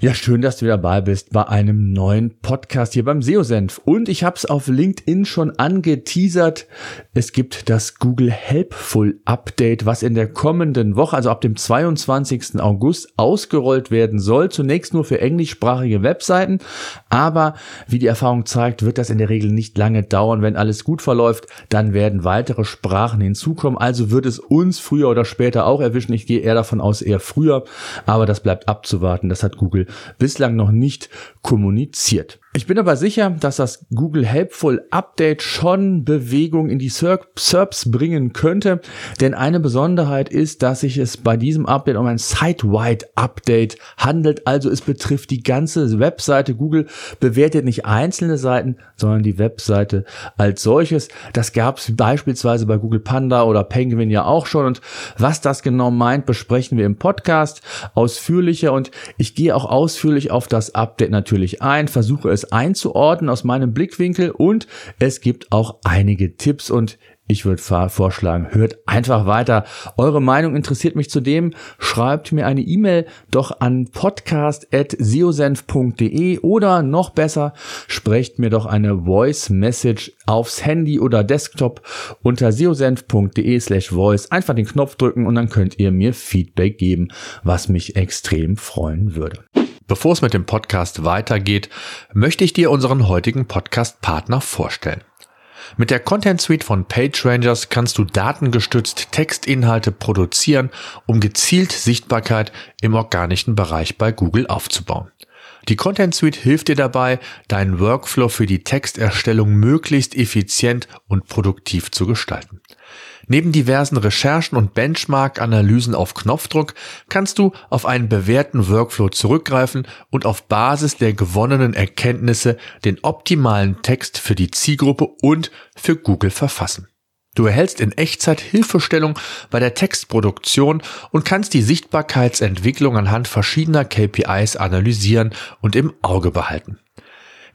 Ja, schön, dass du dabei bist bei einem neuen Podcast hier beim SEO-Senf. Und ich habe es auf LinkedIn schon angeteasert. Es gibt das Google Helpful Update, was in der kommenden Woche, also ab dem 22. August, ausgerollt werden soll. Zunächst nur für englischsprachige Webseiten. Aber wie die Erfahrung zeigt, wird das in der Regel nicht lange dauern. Wenn alles gut verläuft, dann werden weitere Sprachen hinzukommen. Also wird es uns früher oder später auch erwischen. Ich gehe eher davon aus, eher früher. Aber das bleibt abzuwarten. Das hat Google bislang noch nicht kommuniziert. Ich bin aber sicher, dass das Google Helpful Update schon Bewegung in die SERPs bringen könnte, denn eine Besonderheit ist, dass sich es bei diesem Update um ein Site-wide Update handelt, also es betrifft die ganze Webseite. Google bewertet nicht einzelne Seiten, sondern die Webseite als solches. Das gab es beispielsweise bei Google Panda oder Penguin ja auch schon und was das genau meint, besprechen wir im Podcast ausführlicher und ich gehe auch ausführlich auf das Update natürlich ein, versuche es einzuordnen aus meinem Blickwinkel und es gibt auch einige Tipps und ich würde vorschlagen, hört einfach weiter. Eure Meinung interessiert mich zudem. Schreibt mir eine E-Mail doch an podcast.seosenf.de oder noch besser, sprecht mir doch eine Voice Message aufs Handy oder Desktop unter seosenf.de slash voice. Einfach den Knopf drücken und dann könnt ihr mir Feedback geben, was mich extrem freuen würde. Bevor es mit dem Podcast weitergeht, möchte ich dir unseren heutigen Podcast-Partner vorstellen. Mit der Content Suite von PageRangers kannst du datengestützt Textinhalte produzieren, um gezielt Sichtbarkeit im organischen Bereich bei Google aufzubauen. Die Content Suite hilft dir dabei, deinen Workflow für die Texterstellung möglichst effizient und produktiv zu gestalten. Neben diversen Recherchen und Benchmark-Analysen auf Knopfdruck kannst du auf einen bewährten Workflow zurückgreifen und auf Basis der gewonnenen Erkenntnisse den optimalen Text für die Zielgruppe und für Google verfassen. Du erhältst in Echtzeit Hilfestellung bei der Textproduktion und kannst die Sichtbarkeitsentwicklung anhand verschiedener KPIs analysieren und im Auge behalten.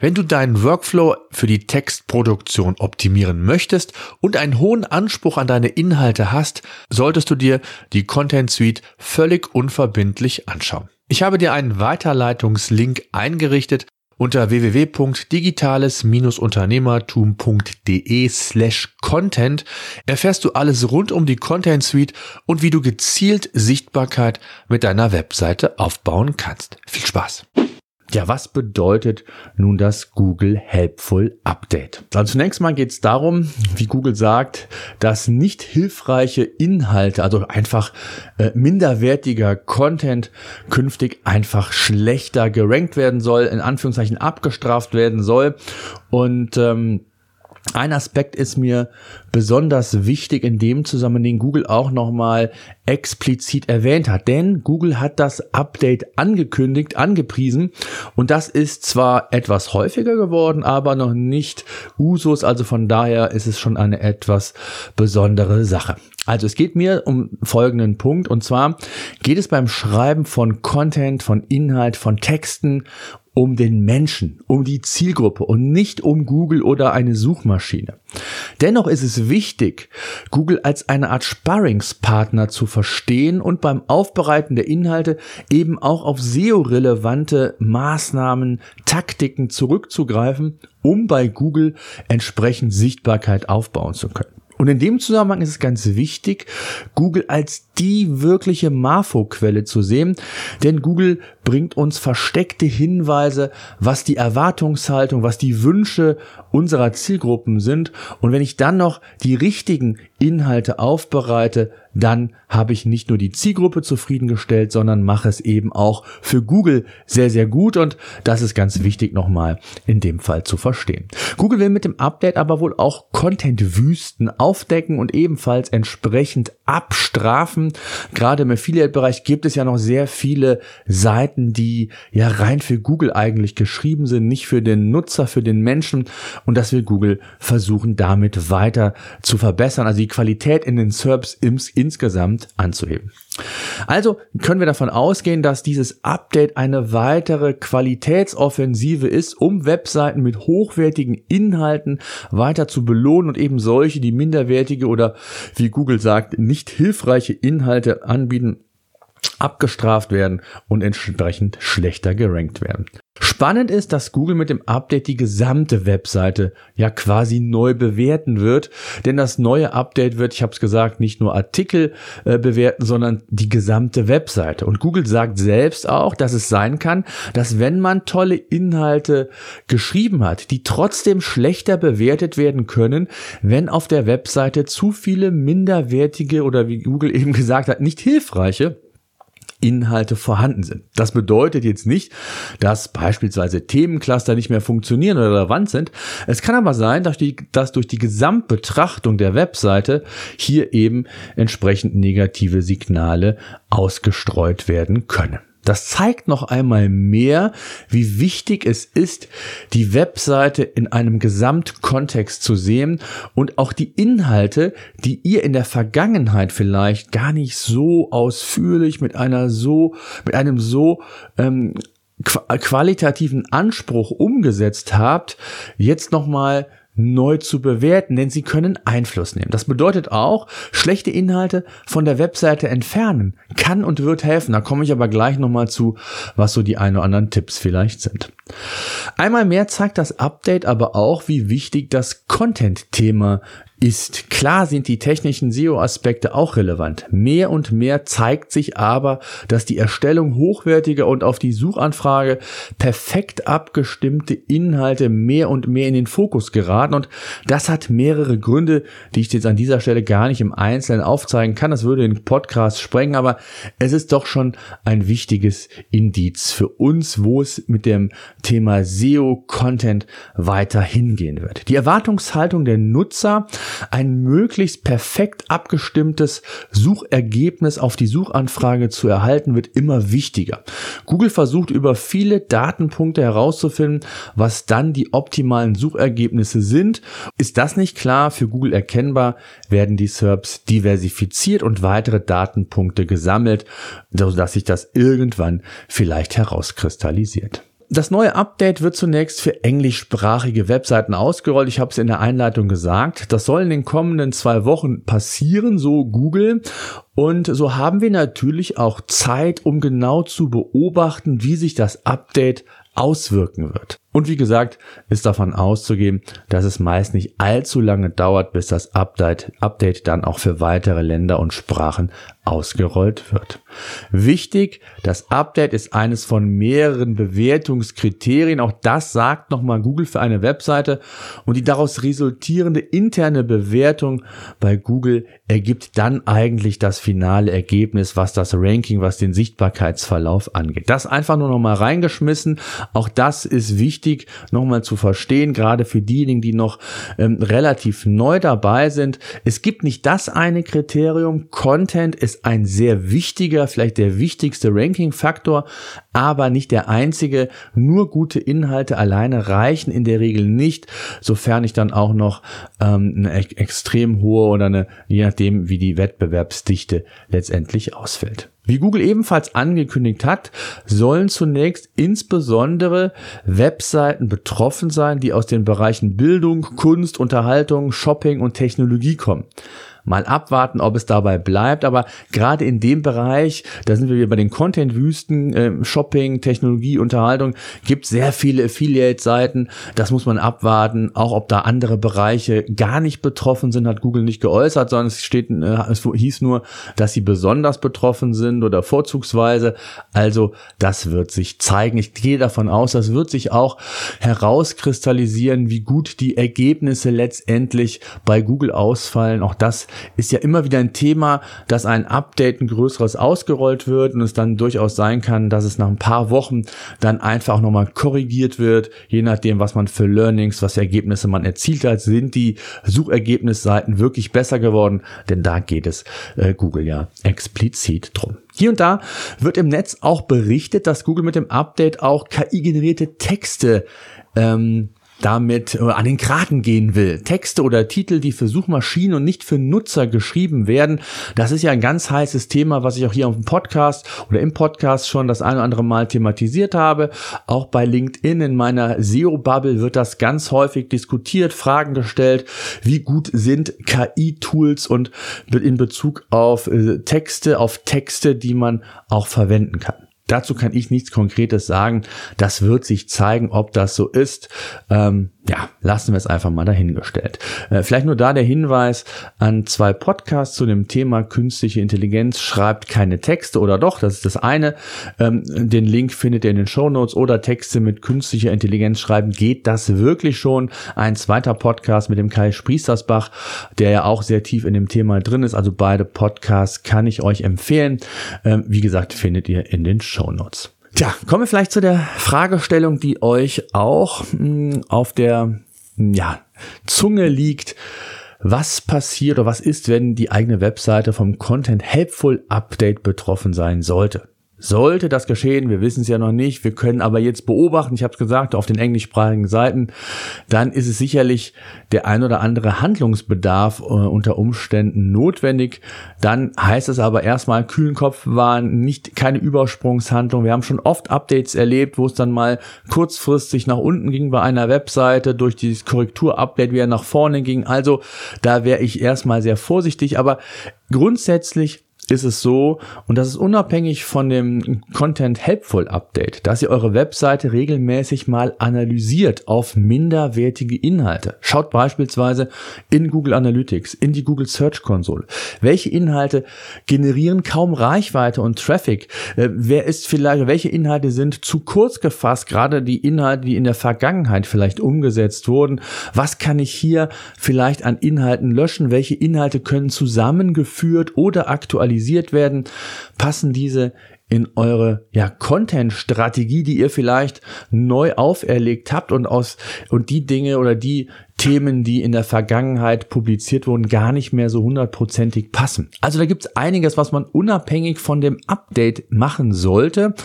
Wenn du deinen Workflow für die Textproduktion optimieren möchtest und einen hohen Anspruch an deine Inhalte hast, solltest du dir die Content Suite völlig unverbindlich anschauen. Ich habe dir einen Weiterleitungslink eingerichtet unter www.digitales-unternehmertum.de slash content erfährst du alles rund um die Content Suite und wie du gezielt Sichtbarkeit mit deiner Webseite aufbauen kannst. Viel Spaß! Ja, was bedeutet nun das Google Helpful Update? Also zunächst mal geht es darum, wie Google sagt, dass nicht hilfreiche Inhalte, also einfach äh, minderwertiger Content künftig einfach schlechter gerankt werden soll, in Anführungszeichen abgestraft werden soll und ähm, ein Aspekt ist mir besonders wichtig in dem Zusammenhang, den Google auch nochmal explizit erwähnt hat. Denn Google hat das Update angekündigt, angepriesen. Und das ist zwar etwas häufiger geworden, aber noch nicht Usus. Also von daher ist es schon eine etwas besondere Sache. Also es geht mir um folgenden Punkt. Und zwar geht es beim Schreiben von Content, von Inhalt, von Texten um den Menschen, um die Zielgruppe und nicht um Google oder eine Suchmaschine. Dennoch ist es wichtig, Google als eine Art Sparringspartner zu verstehen und beim Aufbereiten der Inhalte eben auch auf SEO-relevante Maßnahmen, Taktiken zurückzugreifen, um bei Google entsprechend Sichtbarkeit aufbauen zu können. Und in dem Zusammenhang ist es ganz wichtig, Google als die wirkliche Marfo-Quelle zu sehen, denn Google bringt uns versteckte Hinweise, was die Erwartungshaltung, was die Wünsche unserer Zielgruppen sind. Und wenn ich dann noch die richtigen Inhalte aufbereite, dann habe ich nicht nur die Zielgruppe zufriedengestellt, sondern mache es eben auch für Google sehr, sehr gut. Und das ist ganz wichtig nochmal in dem Fall zu verstehen. Google will mit dem Update aber wohl auch Content-Wüsten aufdecken und ebenfalls entsprechend abstrafen. Gerade im Affiliate-Bereich gibt es ja noch sehr viele Seiten, die ja rein für Google eigentlich geschrieben sind, nicht für den Nutzer, für den Menschen. Und das will Google versuchen, damit weiter zu verbessern. Also die Qualität in den SERPs insgesamt anzuheben. Also können wir davon ausgehen, dass dieses Update eine weitere Qualitätsoffensive ist, um Webseiten mit hochwertigen Inhalten weiter zu belohnen und eben solche, die minderwertige oder wie Google sagt, nicht hilfreiche Inhalte anbieten, abgestraft werden und entsprechend schlechter gerankt werden. Spannend ist, dass Google mit dem Update die gesamte Webseite ja quasi neu bewerten wird, denn das neue Update wird, ich habe es gesagt, nicht nur Artikel äh, bewerten, sondern die gesamte Webseite. Und Google sagt selbst auch, dass es sein kann, dass wenn man tolle Inhalte geschrieben hat, die trotzdem schlechter bewertet werden können, wenn auf der Webseite zu viele minderwertige oder wie Google eben gesagt hat, nicht hilfreiche Inhalte vorhanden sind. Das bedeutet jetzt nicht, dass beispielsweise Themencluster nicht mehr funktionieren oder relevant sind. Es kann aber sein, dass, die, dass durch die Gesamtbetrachtung der Webseite hier eben entsprechend negative Signale ausgestreut werden können. Das zeigt noch einmal mehr, wie wichtig es ist, die Webseite in einem Gesamtkontext zu sehen und auch die Inhalte, die ihr in der Vergangenheit vielleicht gar nicht so ausführlich mit einer so, mit einem so ähm, qualitativen Anspruch umgesetzt habt, jetzt nochmal neu zu bewerten, denn sie können Einfluss nehmen. Das bedeutet auch, schlechte Inhalte von der Webseite entfernen kann und wird helfen. Da komme ich aber gleich nochmal zu, was so die ein oder anderen Tipps vielleicht sind. Einmal mehr zeigt das Update aber auch, wie wichtig das Content-Thema ist. Klar sind die technischen SEO-Aspekte auch relevant. Mehr und mehr zeigt sich aber, dass die Erstellung hochwertiger und auf die Suchanfrage perfekt abgestimmte Inhalte mehr und mehr in den Fokus geraten. Und das hat mehrere Gründe, die ich jetzt an dieser Stelle gar nicht im Einzelnen aufzeigen kann. Das würde den Podcast sprengen, aber es ist doch schon ein wichtiges Indiz für uns, wo es mit dem Thema SEO-Content weiter hingehen wird. Die Erwartungshaltung der Nutzer ein möglichst perfekt abgestimmtes Suchergebnis auf die Suchanfrage zu erhalten, wird immer wichtiger. Google versucht über viele Datenpunkte herauszufinden, was dann die optimalen Suchergebnisse sind. Ist das nicht klar für Google erkennbar, werden die SERPs diversifiziert und weitere Datenpunkte gesammelt, sodass sich das irgendwann vielleicht herauskristallisiert. Das neue Update wird zunächst für englischsprachige Webseiten ausgerollt. Ich habe es in der Einleitung gesagt. Das soll in den kommenden zwei Wochen passieren, so Google. Und so haben wir natürlich auch Zeit, um genau zu beobachten, wie sich das Update auswirken wird. Und wie gesagt, ist davon auszugehen, dass es meist nicht allzu lange dauert, bis das Update, Update dann auch für weitere Länder und Sprachen ausgerollt wird. Wichtig, das Update ist eines von mehreren Bewertungskriterien. Auch das sagt nochmal Google für eine Webseite. Und die daraus resultierende interne Bewertung bei Google ergibt dann eigentlich das finale Ergebnis, was das Ranking, was den Sichtbarkeitsverlauf angeht. Das einfach nur nochmal reingeschmissen. Auch das ist wichtig nochmal zu verstehen, gerade für diejenigen, die noch ähm, relativ neu dabei sind. Es gibt nicht das eine Kriterium. Content ist ein sehr wichtiger, vielleicht der wichtigste Ranking-Faktor, aber nicht der einzige. Nur gute Inhalte alleine reichen in der Regel nicht, sofern ich dann auch noch ähm, eine extrem hohe oder eine, je nachdem, wie die Wettbewerbsdichte letztendlich ausfällt. Wie Google ebenfalls angekündigt hat, sollen zunächst insbesondere Webseiten betroffen sein, die aus den Bereichen Bildung, Kunst, Unterhaltung, Shopping und Technologie kommen mal abwarten, ob es dabei bleibt. Aber gerade in dem Bereich, da sind wir wieder bei den Content-Wüsten, äh, Shopping, Technologie, Unterhaltung, gibt sehr viele Affiliate-Seiten. Das muss man abwarten. Auch ob da andere Bereiche gar nicht betroffen sind, hat Google nicht geäußert, sondern es steht, äh, es hieß nur, dass sie besonders betroffen sind oder vorzugsweise. Also das wird sich zeigen. Ich gehe davon aus, das wird sich auch herauskristallisieren, wie gut die Ergebnisse letztendlich bei Google ausfallen. Auch das ist ja immer wieder ein Thema, dass ein Update ein größeres ausgerollt wird und es dann durchaus sein kann, dass es nach ein paar Wochen dann einfach nochmal korrigiert wird, je nachdem, was man für Learnings, was für Ergebnisse man erzielt hat, sind die Suchergebnisseiten wirklich besser geworden, denn da geht es äh, Google ja explizit drum. Hier und da wird im Netz auch berichtet, dass Google mit dem Update auch KI-generierte Texte ähm, damit äh, an den Kraten gehen will. Texte oder Titel, die für Suchmaschinen und nicht für Nutzer geschrieben werden. Das ist ja ein ganz heißes Thema, was ich auch hier auf dem Podcast oder im Podcast schon das ein oder andere Mal thematisiert habe. Auch bei LinkedIn in meiner SEO-Bubble wird das ganz häufig diskutiert, Fragen gestellt. Wie gut sind KI-Tools und in Bezug auf äh, Texte, auf Texte, die man auch verwenden kann. Dazu kann ich nichts Konkretes sagen. Das wird sich zeigen, ob das so ist. Ähm, ja, lassen wir es einfach mal dahingestellt. Äh, vielleicht nur da der Hinweis an zwei Podcasts zu dem Thema künstliche Intelligenz. Schreibt keine Texte oder doch, das ist das eine. Ähm, den Link findet ihr in den Show Notes oder Texte mit künstlicher Intelligenz schreiben. Geht das wirklich schon? Ein zweiter Podcast mit dem Kai Spriestersbach, der ja auch sehr tief in dem Thema drin ist. Also beide Podcasts kann ich euch empfehlen. Ähm, wie gesagt, findet ihr in den Show Notes. Tja, kommen wir vielleicht zu der Fragestellung, die euch auch mh, hm, auf der ja, Zunge liegt. Was passiert oder was ist, wenn die eigene Webseite vom Content Helpful Update betroffen sein sollte? Sollte das geschehen, wir wissen es ja noch nicht, wir können aber jetzt beobachten, ich habe es gesagt, auf den englischsprachigen Seiten, dann ist es sicherlich der ein oder andere Handlungsbedarf äh, unter Umständen notwendig. Dann heißt es aber erstmal kühlen Kopf waren, nicht keine Übersprungshandlung. Wir haben schon oft Updates erlebt, wo es dann mal kurzfristig nach unten ging bei einer Webseite, durch dieses Korrekturupdate wieder nach vorne ging. Also da wäre ich erstmal sehr vorsichtig, aber grundsätzlich ist es so, und das ist unabhängig von dem Content Helpful Update, dass ihr eure Webseite regelmäßig mal analysiert auf minderwertige Inhalte. Schaut beispielsweise in Google Analytics, in die Google Search Console. Welche Inhalte generieren kaum Reichweite und Traffic? Äh, wer ist vielleicht, welche Inhalte sind zu kurz gefasst? Gerade die Inhalte, die in der Vergangenheit vielleicht umgesetzt wurden. Was kann ich hier vielleicht an Inhalten löschen? Welche Inhalte können zusammengeführt oder aktualisiert aktualisiert werden, passen diese in eure ja, Content-Strategie, die ihr vielleicht neu auferlegt habt und aus und die Dinge oder die Themen, die in der Vergangenheit publiziert wurden, gar nicht mehr so hundertprozentig passen. Also da gibt es einiges, was man unabhängig von dem Update machen sollte.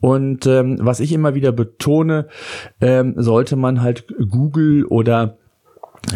Und ähm, was ich immer wieder betone, ähm, sollte man halt Google oder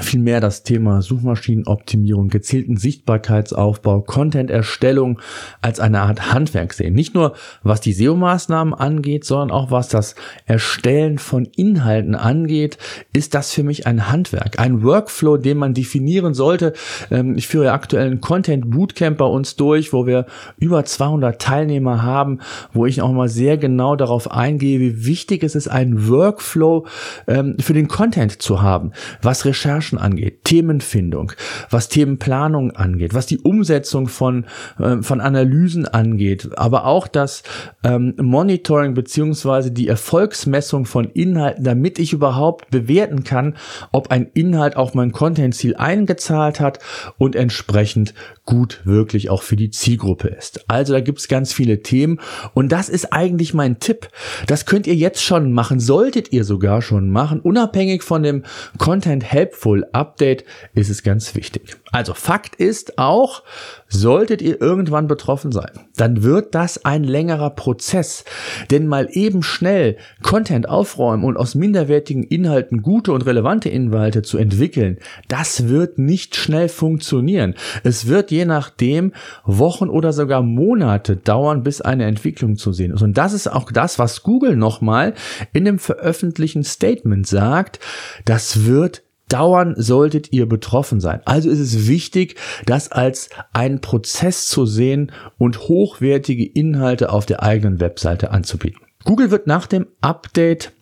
vielmehr das Thema Suchmaschinenoptimierung, gezielten Sichtbarkeitsaufbau, Content-Erstellung als eine Art Handwerk sehen. Nicht nur was die SEO-Maßnahmen angeht, sondern auch was das Erstellen von Inhalten angeht, ist das für mich ein Handwerk, ein Workflow, den man definieren sollte. Ähm, ich führe aktuell einen Content Bootcamp bei uns durch, wo wir über 200 Teilnehmer haben, wo ich auch mal sehr genau darauf eingehe, wie wichtig es ist, einen Workflow ähm, für den Content zu haben, was Recherche Recherchen angeht, Themenfindung, was Themenplanung angeht, was die Umsetzung von, äh, von Analysen angeht, aber auch das ähm, Monitoring beziehungsweise die Erfolgsmessung von Inhalten, damit ich überhaupt bewerten kann, ob ein Inhalt auf mein Content-Ziel eingezahlt hat und entsprechend gut wirklich auch für die Zielgruppe ist. Also da gibt's ganz viele Themen und das ist eigentlich mein Tipp. Das könnt ihr jetzt schon machen, solltet ihr sogar schon machen, unabhängig von dem Content Helpful Update ist es ganz wichtig. Also Fakt ist auch, solltet ihr irgendwann betroffen sein, dann wird das ein längerer Prozess. Denn mal eben schnell Content aufräumen und aus minderwertigen Inhalten gute und relevante Inhalte zu entwickeln, das wird nicht schnell funktionieren. Es wird je nachdem Wochen oder sogar Monate dauern, bis eine Entwicklung zu sehen ist. Und das ist auch das, was Google nochmal in dem veröffentlichten Statement sagt. Das wird dauern solltet ihr betroffen sein. Also ist es wichtig, das als einen Prozess zu sehen und hochwertige Inhalte auf der eigenen Webseite anzubieten. Google wird nach dem Update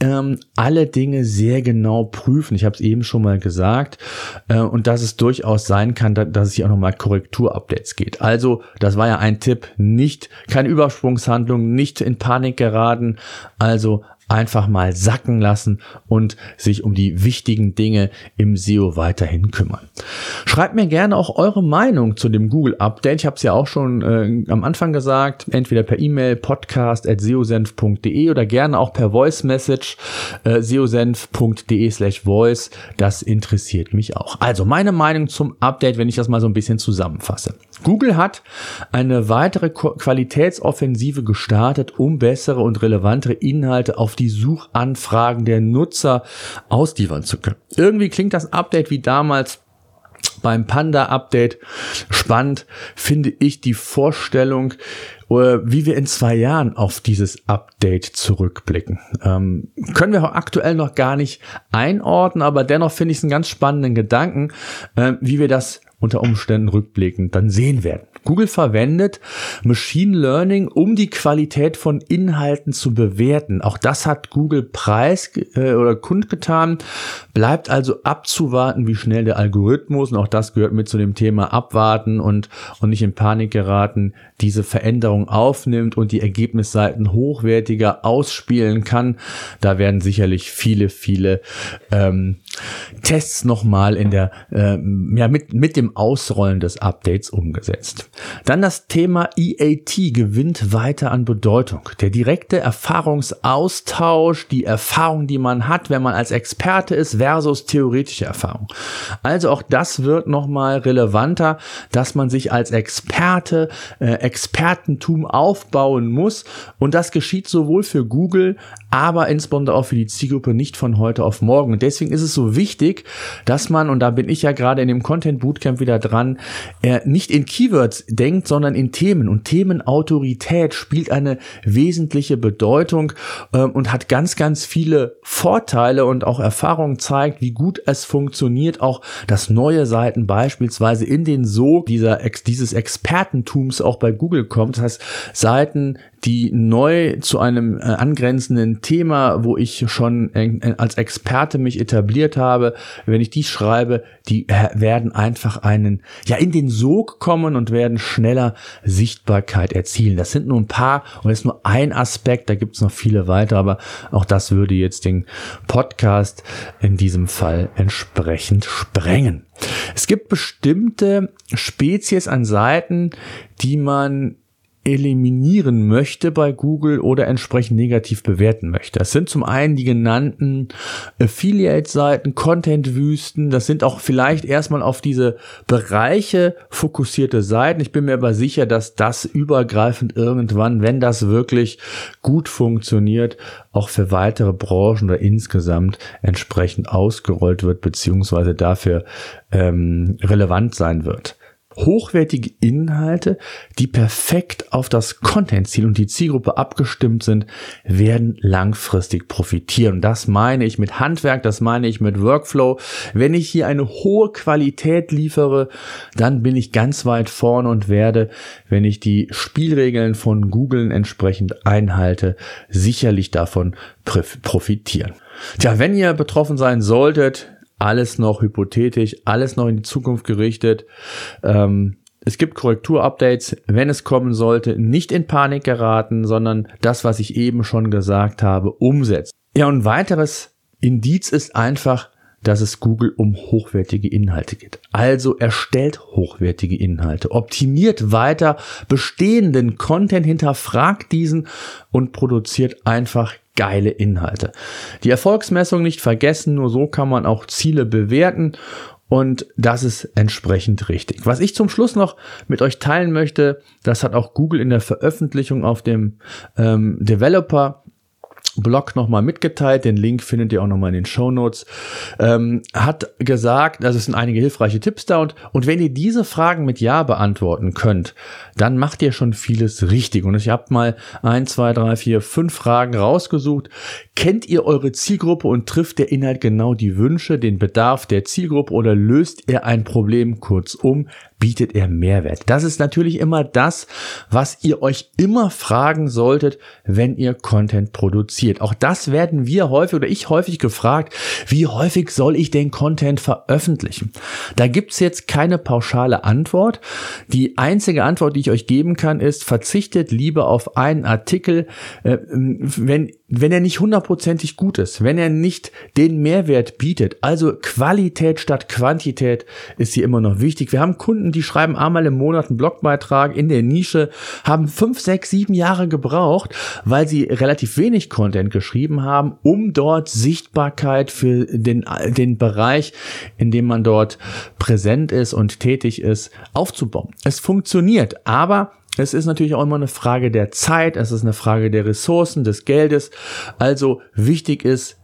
ähm, alle Dinge sehr genau prüfen. Ich habe es eben schon mal gesagt. Äh, und dass es durchaus sein kann, da, dass es hier auch nochmal Korrekturupdates geht. Also, das war ja ein Tipp. Nicht, keine Übersprungshandlung, nicht in Panik geraten. Also einfach mal sacken lassen und sich um die wichtigen Dinge im SEO weiterhin kümmern. Schreibt mir gerne auch eure Meinung zu dem Google Update. Ich habe es ja auch schon äh, am Anfang gesagt, entweder per E-Mail podcast@seosenf.de oder gerne auch per Voice Message äh, seosenf.de/voice. Das interessiert mich auch. Also meine Meinung zum Update, wenn ich das mal so ein bisschen zusammenfasse. Google hat eine weitere Qualitätsoffensive gestartet, um bessere und relevantere Inhalte auf die Suchanfragen der Nutzer ausliefern zu können. Irgendwie klingt das Update wie damals beim Panda-Update. Spannend finde ich die Vorstellung, äh, wie wir in zwei Jahren auf dieses Update zurückblicken. Ähm, können wir auch aktuell noch gar nicht einordnen, aber dennoch finde ich es einen ganz spannenden Gedanken, äh, wie wir das unter Umständen rückblickend dann sehen werden. Google verwendet Machine Learning, um die Qualität von Inhalten zu bewerten. Auch das hat Google preis äh, oder kundgetan. Bleibt also abzuwarten, wie schnell der Algorithmus, und auch das gehört mit zu dem Thema abwarten und, und nicht in Panik geraten, diese Veränderung aufnimmt und die Ergebnisseiten hochwertiger ausspielen kann. Da werden sicherlich viele, viele ähm, Tests nochmal in der, äh, ja, mit, mit dem Ausrollen des Updates umgesetzt. Dann das Thema EAT gewinnt weiter an Bedeutung. Der direkte Erfahrungsaustausch, die Erfahrung, die man hat, wenn man als Experte ist, versus theoretische Erfahrung. Also auch das wird nochmal relevanter, dass man sich als Experte, äh, Expertentum aufbauen muss. Und das geschieht sowohl für Google, aber insbesondere auch für die Zielgruppe nicht von heute auf morgen. Und deswegen ist es so wichtig, dass man, und da bin ich ja gerade in dem Content Bootcamp wieder dran, äh, nicht in Keywords denkt, sondern in Themen. Und Themenautorität spielt eine wesentliche Bedeutung äh, und hat ganz, ganz viele Vorteile und auch Erfahrungen zeigt, wie gut es funktioniert, auch dass neue Seiten beispielsweise in den Sog dieser, dieses Expertentums auch bei Google kommt. Das heißt, Seiten, die neu zu einem äh, angrenzenden Thema, wo ich schon äh, als Experte mich etabliert habe, wenn ich die schreibe, die äh, werden einfach einen, ja, in den Sog kommen und werden schneller Sichtbarkeit erzielen. Das sind nur ein paar und das ist nur ein Aspekt, da gibt es noch viele weitere, aber auch das würde jetzt den Podcast in diesem Fall entsprechend sprengen. Es gibt bestimmte Spezies an Seiten, die man eliminieren möchte bei Google oder entsprechend negativ bewerten möchte. Das sind zum einen die genannten Affiliate-Seiten, Content-Wüsten. Das sind auch vielleicht erstmal auf diese Bereiche fokussierte Seiten. Ich bin mir aber sicher, dass das übergreifend irgendwann, wenn das wirklich gut funktioniert, auch für weitere Branchen oder insgesamt entsprechend ausgerollt wird, beziehungsweise dafür ähm, relevant sein wird hochwertige Inhalte, die perfekt auf das Content-Ziel und die Zielgruppe abgestimmt sind, werden langfristig profitieren. Das meine ich mit Handwerk, das meine ich mit Workflow. Wenn ich hier eine hohe Qualität liefere, dann bin ich ganz weit vorne und werde, wenn ich die Spielregeln von Google entsprechend einhalte, sicherlich davon profitieren. Tja, wenn ihr betroffen sein solltet, alles noch hypothetisch, alles noch in die Zukunft gerichtet. Ähm, es gibt Korrekturupdates, wenn es kommen sollte, nicht in Panik geraten, sondern das, was ich eben schon gesagt habe, umsetzen. Ja, und weiteres Indiz ist einfach, dass es Google um hochwertige Inhalte geht. Also erstellt hochwertige Inhalte, optimiert weiter bestehenden Content, hinterfragt diesen und produziert einfach geile Inhalte. Die Erfolgsmessung nicht vergessen, nur so kann man auch Ziele bewerten und das ist entsprechend richtig. Was ich zum Schluss noch mit euch teilen möchte, das hat auch Google in der Veröffentlichung auf dem ähm, Developer Blog nochmal mitgeteilt, den Link findet ihr auch nochmal in den Show Notes, ähm, hat gesagt, also es sind einige hilfreiche Tipps da und, und wenn ihr diese Fragen mit Ja beantworten könnt, dann macht ihr schon vieles richtig. Und ich habe mal ein, zwei, drei, vier, fünf Fragen rausgesucht. Kennt ihr eure Zielgruppe und trifft der Inhalt genau die Wünsche, den Bedarf der Zielgruppe oder löst er ein Problem? Kurzum, bietet er Mehrwert? Das ist natürlich immer das, was ihr euch immer fragen solltet, wenn ihr Content produziert. Auch das werden wir häufig oder ich häufig gefragt, wie häufig soll ich den Content veröffentlichen? Da gibt's jetzt keine pauschale Antwort. Die einzige Antwort, die ich euch geben kann, ist, verzichtet lieber auf einen Artikel, äh, wenn wenn er nicht hundertprozentig gut ist, wenn er nicht den Mehrwert bietet, also Qualität statt Quantität ist hier immer noch wichtig. Wir haben Kunden, die schreiben einmal im Monat einen Blogbeitrag in der Nische, haben fünf, sechs, sieben Jahre gebraucht, weil sie relativ wenig Content geschrieben haben, um dort Sichtbarkeit für den, den Bereich, in dem man dort präsent ist und tätig ist, aufzubauen. Es funktioniert, aber es ist natürlich auch immer eine Frage der Zeit, es ist eine Frage der Ressourcen, des Geldes. Also wichtig ist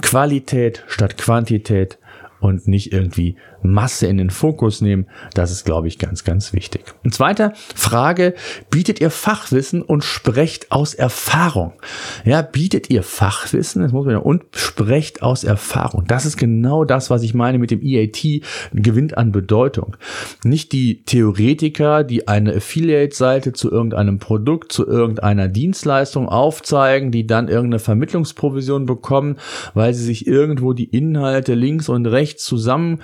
Qualität statt Quantität und nicht irgendwie Masse in den Fokus nehmen. Das ist, glaube ich, ganz, ganz wichtig. Und zweiter Frage, bietet ihr Fachwissen und sprecht aus Erfahrung? Ja, bietet ihr Fachwissen, das muss man und sprecht aus Erfahrung. Das ist genau das, was ich meine mit dem EAT, gewinnt an Bedeutung. Nicht die Theoretiker, die eine Affiliate-Seite zu irgendeinem Produkt, zu irgendeiner Dienstleistung aufzeigen, die dann irgendeine Vermittlungsprovision bekommen, weil sie sich irgendwo die Inhalte links und rechts zusammen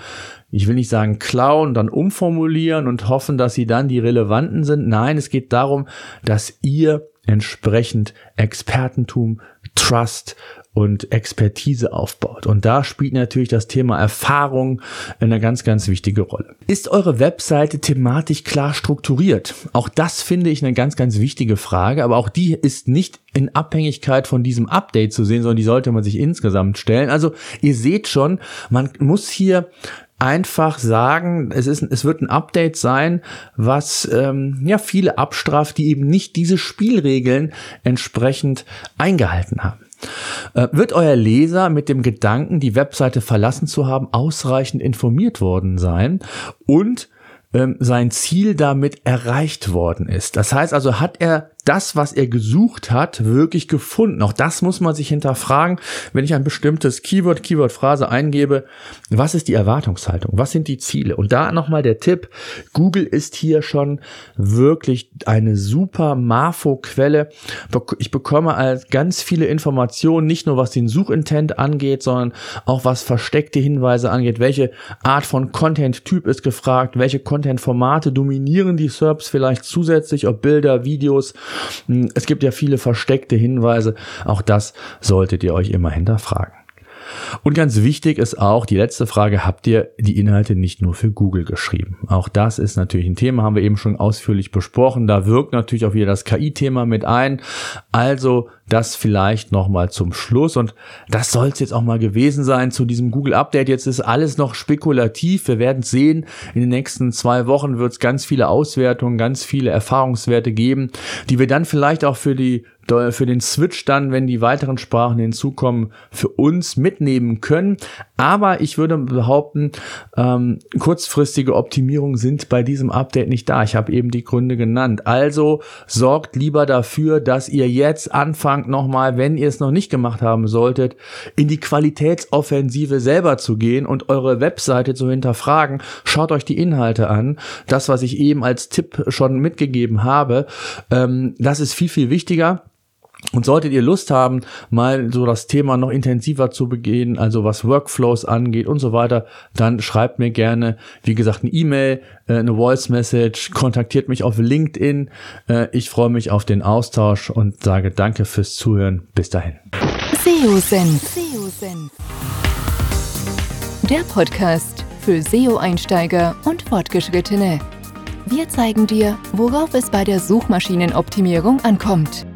ich will nicht sagen klauen, dann umformulieren und hoffen, dass sie dann die relevanten sind. Nein, es geht darum, dass ihr entsprechend Expertentum, Trust und Expertise aufbaut. Und da spielt natürlich das Thema Erfahrung eine ganz, ganz wichtige Rolle. Ist eure Webseite thematisch klar strukturiert? Auch das finde ich eine ganz, ganz wichtige Frage, aber auch die ist nicht in Abhängigkeit von diesem Update zu sehen, sondern die sollte man sich insgesamt stellen. Also ihr seht schon, man muss hier einfach sagen, es ist, es wird ein Update sein, was ähm, ja viele abstraft, die eben nicht diese Spielregeln entsprechend eingehalten haben. Äh, wird euer Leser mit dem Gedanken, die Webseite verlassen zu haben, ausreichend informiert worden sein und ähm, sein Ziel damit erreicht worden ist. Das heißt also, hat er das, was er gesucht hat, wirklich gefunden? Auch das muss man sich hinterfragen, wenn ich ein bestimmtes Keyword, Keyword-Phrase eingebe. Was ist die Erwartungshaltung? Was sind die Ziele? Und da nochmal der Tipp. Google ist hier schon wirklich eine super Marfo-Quelle. Ich bekomme als ganz viele Informationen, nicht nur was den Suchintent angeht, sondern auch was versteckte Hinweise angeht. Welche Art von Content-Typ ist gefragt? Welche Content-Formate dominieren die SERPs vielleicht zusätzlich? Ob Bilder, Videos, es gibt ja viele versteckte Hinweise. Auch das solltet ihr euch immer hinterfragen. Und ganz wichtig ist auch die letzte Frage, habt ihr die Inhalte nicht nur für Google geschrieben? Auch das ist natürlich ein Thema, haben wir eben schon ausführlich besprochen. Da wirkt natürlich auch wieder das KI-Thema mit ein. Also das vielleicht nochmal zum Schluss. Und das soll es jetzt auch mal gewesen sein zu diesem Google-Update. Jetzt ist alles noch spekulativ. Wir werden sehen. In den nächsten zwei Wochen wird es ganz viele Auswertungen, ganz viele Erfahrungswerte geben, die wir dann vielleicht auch für die für den Switch dann, wenn die weiteren Sprachen hinzukommen, für uns mitnehmen können. Aber ich würde behaupten, ähm, kurzfristige Optimierungen sind bei diesem Update nicht da. Ich habe eben die Gründe genannt. Also sorgt lieber dafür, dass ihr jetzt anfangt nochmal, wenn ihr es noch nicht gemacht haben solltet, in die Qualitätsoffensive selber zu gehen und eure Webseite zu hinterfragen. Schaut euch die Inhalte an. Das, was ich eben als Tipp schon mitgegeben habe, ähm, das ist viel, viel wichtiger. Und solltet ihr Lust haben, mal so das Thema noch intensiver zu begehen, also was Workflows angeht und so weiter, dann schreibt mir gerne, wie gesagt, eine E-Mail, äh, eine Voice Message, kontaktiert mich auf LinkedIn. Äh, ich freue mich auf den Austausch und sage danke fürs Zuhören. Bis dahin. SEO-Senf. Der Podcast für SEO-Einsteiger und Fortgeschrittene. Wir zeigen dir, worauf es bei der Suchmaschinenoptimierung ankommt.